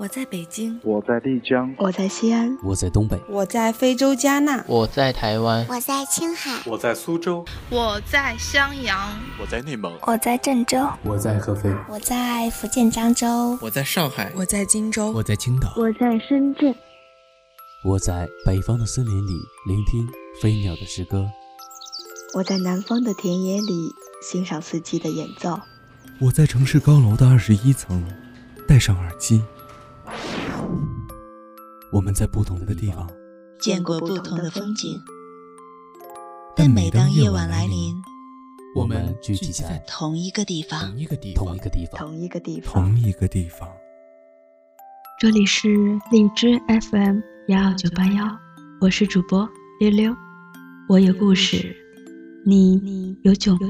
我在北京，我在丽江，我在西安，我在东北，我在非洲加纳，我在台湾，我在青海，我在苏州，我在襄阳，我在内蒙，我在郑州，我在合肥，我在福建漳州，我在上海，我在荆州，我在青岛，我在深圳，我在北方的森林里聆听飞鸟的诗歌，我在南方的田野里欣赏四季的演奏，我在城市高楼的二十一层戴上耳机。我们在不同的地方见过不同的风景，但每当夜晚来临，我们聚集在同一个地方，同一个地方，同一个地方，同一个地方，同一个地方。这里是荔枝 FM 幺二九八幺，我是主播溜溜，我有故事，你有酒吗？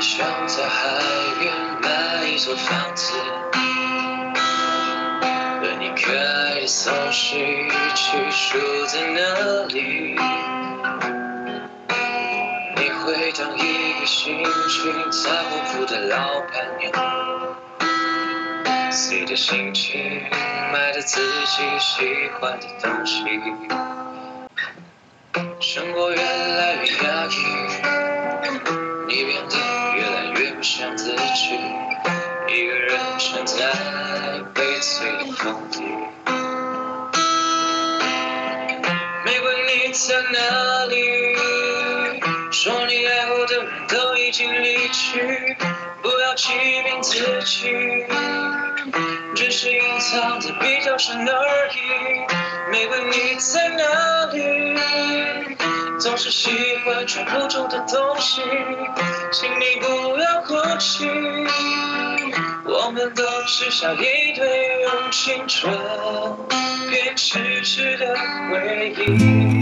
想在海边买一座房子，和你可爱的丧尸一起住在那里。你会当一个心情杂货铺的老板娘，随着心情卖着自己喜欢的东西。生活越来越压抑，你变得。自己，一个人站在悲催的风里。玫瑰你在哪里？说你爱我的人都已经离去，不要欺骗自己。只是隐藏的比较深而已。玫瑰你在哪里？总是喜欢抓不住的东西，请你不要哭心。我们都只差一堆用青春编织的回忆。